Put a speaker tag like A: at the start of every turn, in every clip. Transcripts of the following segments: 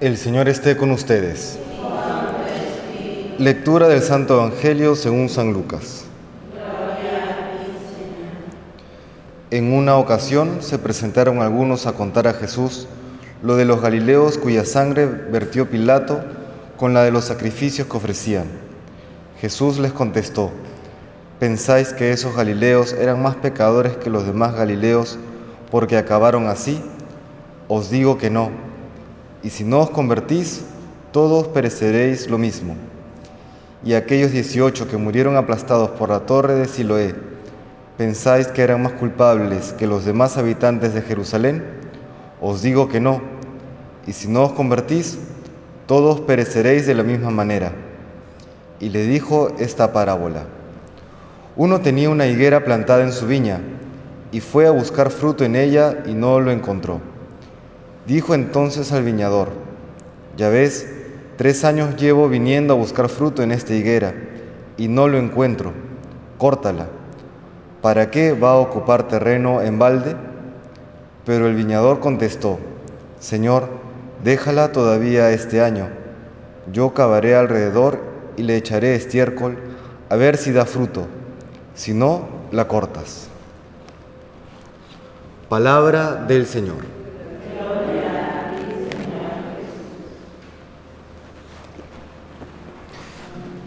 A: El Señor esté con ustedes. Lectura del Santo Evangelio según San Lucas. En una ocasión se presentaron algunos a contar a Jesús lo de los Galileos cuya sangre vertió Pilato con la de los sacrificios que ofrecían. Jesús les contestó, ¿pensáis que esos Galileos eran más pecadores que los demás Galileos porque acabaron así? Os digo que no. Y si no os convertís, todos pereceréis lo mismo. Y aquellos dieciocho que murieron aplastados por la torre de Siloé, ¿pensáis que eran más culpables que los demás habitantes de Jerusalén? Os digo que no. Y si no os convertís, todos pereceréis de la misma manera. Y le dijo esta parábola. Uno tenía una higuera plantada en su viña y fue a buscar fruto en ella y no lo encontró. Dijo entonces al viñador, ya ves, tres años llevo viniendo a buscar fruto en esta higuera y no lo encuentro. Córtala. ¿Para qué va a ocupar terreno en balde? Pero el viñador contestó, Señor, déjala todavía este año. Yo cavaré alrededor y le echaré estiércol a ver si da fruto. Si no, la cortas. Palabra del Señor.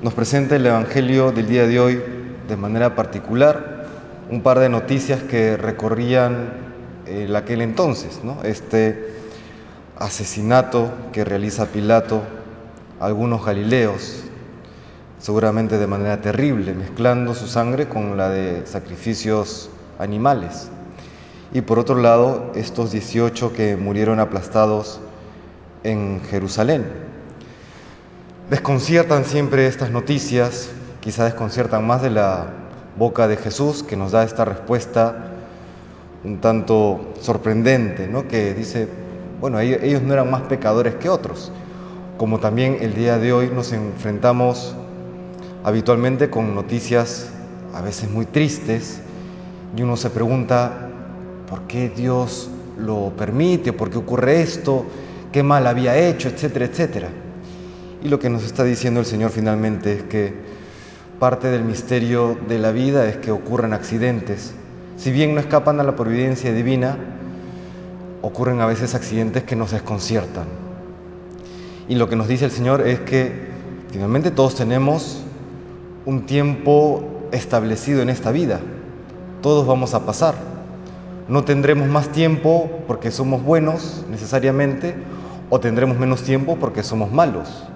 A: Nos presenta el Evangelio del día de hoy de manera particular un par de noticias que recorrían el aquel entonces, ¿no? Este asesinato que realiza Pilato a algunos galileos, seguramente de manera terrible, mezclando su sangre con la de sacrificios animales. Y por otro lado, estos 18 que murieron aplastados en Jerusalén. Desconciertan siempre estas noticias, quizá desconciertan más de la boca de Jesús, que nos da esta respuesta un tanto sorprendente, ¿no? que dice, bueno, ellos no eran más pecadores que otros, como también el día de hoy nos enfrentamos habitualmente con noticias a veces muy tristes y uno se pregunta, ¿por qué Dios lo permite? ¿Por qué ocurre esto? ¿Qué mal había hecho? Etcétera, etcétera. Y lo que nos está diciendo el Señor finalmente es que parte del misterio de la vida es que ocurren accidentes. Si bien no escapan a la providencia divina, ocurren a veces accidentes que nos desconciertan. Y lo que nos dice el Señor es que finalmente todos tenemos un tiempo establecido en esta vida. Todos vamos a pasar. No tendremos más tiempo porque somos buenos necesariamente o tendremos menos tiempo porque somos malos.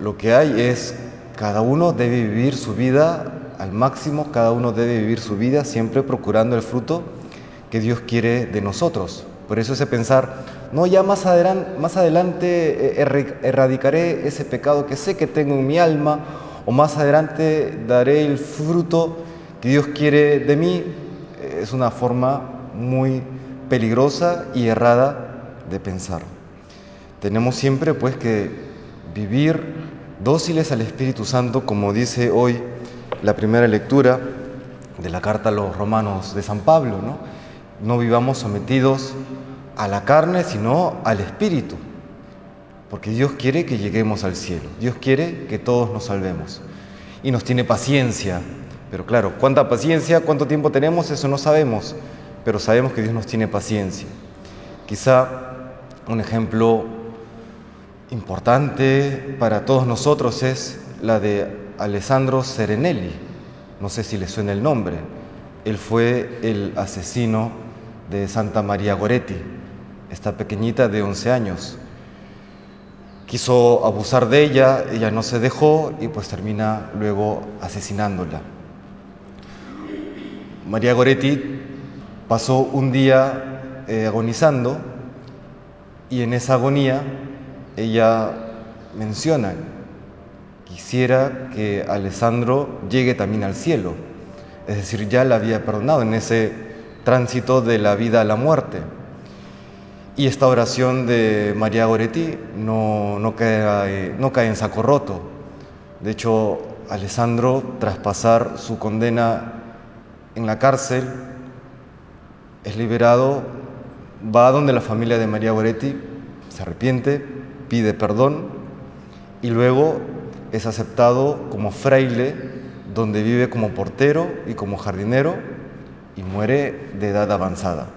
A: Lo que hay es cada uno debe vivir su vida al máximo, cada uno debe vivir su vida siempre procurando el fruto que Dios quiere de nosotros. Por eso ese pensar, no, ya más adelante, más adelante erradicaré ese pecado que sé que tengo en mi alma, o más adelante daré el fruto que Dios quiere de mí, es una forma muy peligrosa y errada de pensar. Tenemos siempre pues que vivir dóciles al Espíritu Santo, como dice hoy la primera lectura de la carta a los romanos de San Pablo, ¿no? No vivamos sometidos a la carne, sino al Espíritu, porque Dios quiere que lleguemos al cielo, Dios quiere que todos nos salvemos y nos tiene paciencia, pero claro, ¿cuánta paciencia? ¿Cuánto tiempo tenemos? Eso no sabemos, pero sabemos que Dios nos tiene paciencia. Quizá un ejemplo importante para todos nosotros es la de Alessandro Serenelli. No sé si le suena el nombre. Él fue el asesino de Santa María Goretti, esta pequeñita de 11 años. Quiso abusar de ella, ella no se dejó y pues termina luego asesinándola. María Goretti pasó un día eh, agonizando y en esa agonía ella menciona, quisiera que Alessandro llegue también al cielo, es decir, ya la había perdonado en ese tránsito de la vida a la muerte. Y esta oración de María Goretti no, no, cae, no cae en saco roto. De hecho, Alessandro, tras pasar su condena en la cárcel, es liberado, va a donde la familia de María Goretti, se arrepiente, pide perdón y luego es aceptado como fraile, donde vive como portero y como jardinero y muere de edad avanzada.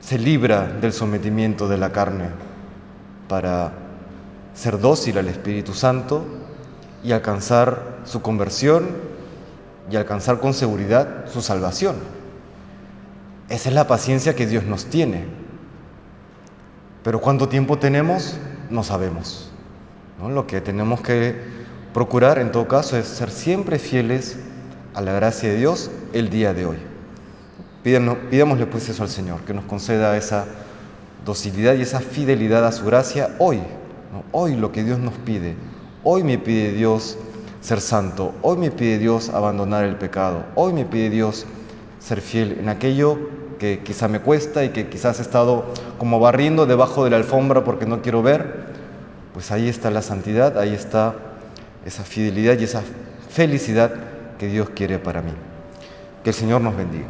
A: Se libra del sometimiento de la carne para ser dócil al Espíritu Santo y alcanzar su conversión y alcanzar con seguridad su salvación. Esa es la paciencia que Dios nos tiene. Pero cuánto tiempo tenemos, no sabemos. Lo que tenemos que procurar en todo caso es ser siempre fieles a la gracia de Dios el día de hoy. pidámosle pues eso al Señor, que nos conceda esa docilidad y esa fidelidad a su gracia hoy. Hoy lo que Dios nos pide. Hoy me pide Dios ser santo. Hoy me pide Dios abandonar el pecado. Hoy me pide Dios ser fiel en aquello que quizá me cuesta y que quizás he estado como barriendo debajo de la alfombra porque no quiero ver pues ahí está la santidad, ahí está esa fidelidad y esa felicidad que Dios quiere para mí. Que el Señor nos bendiga.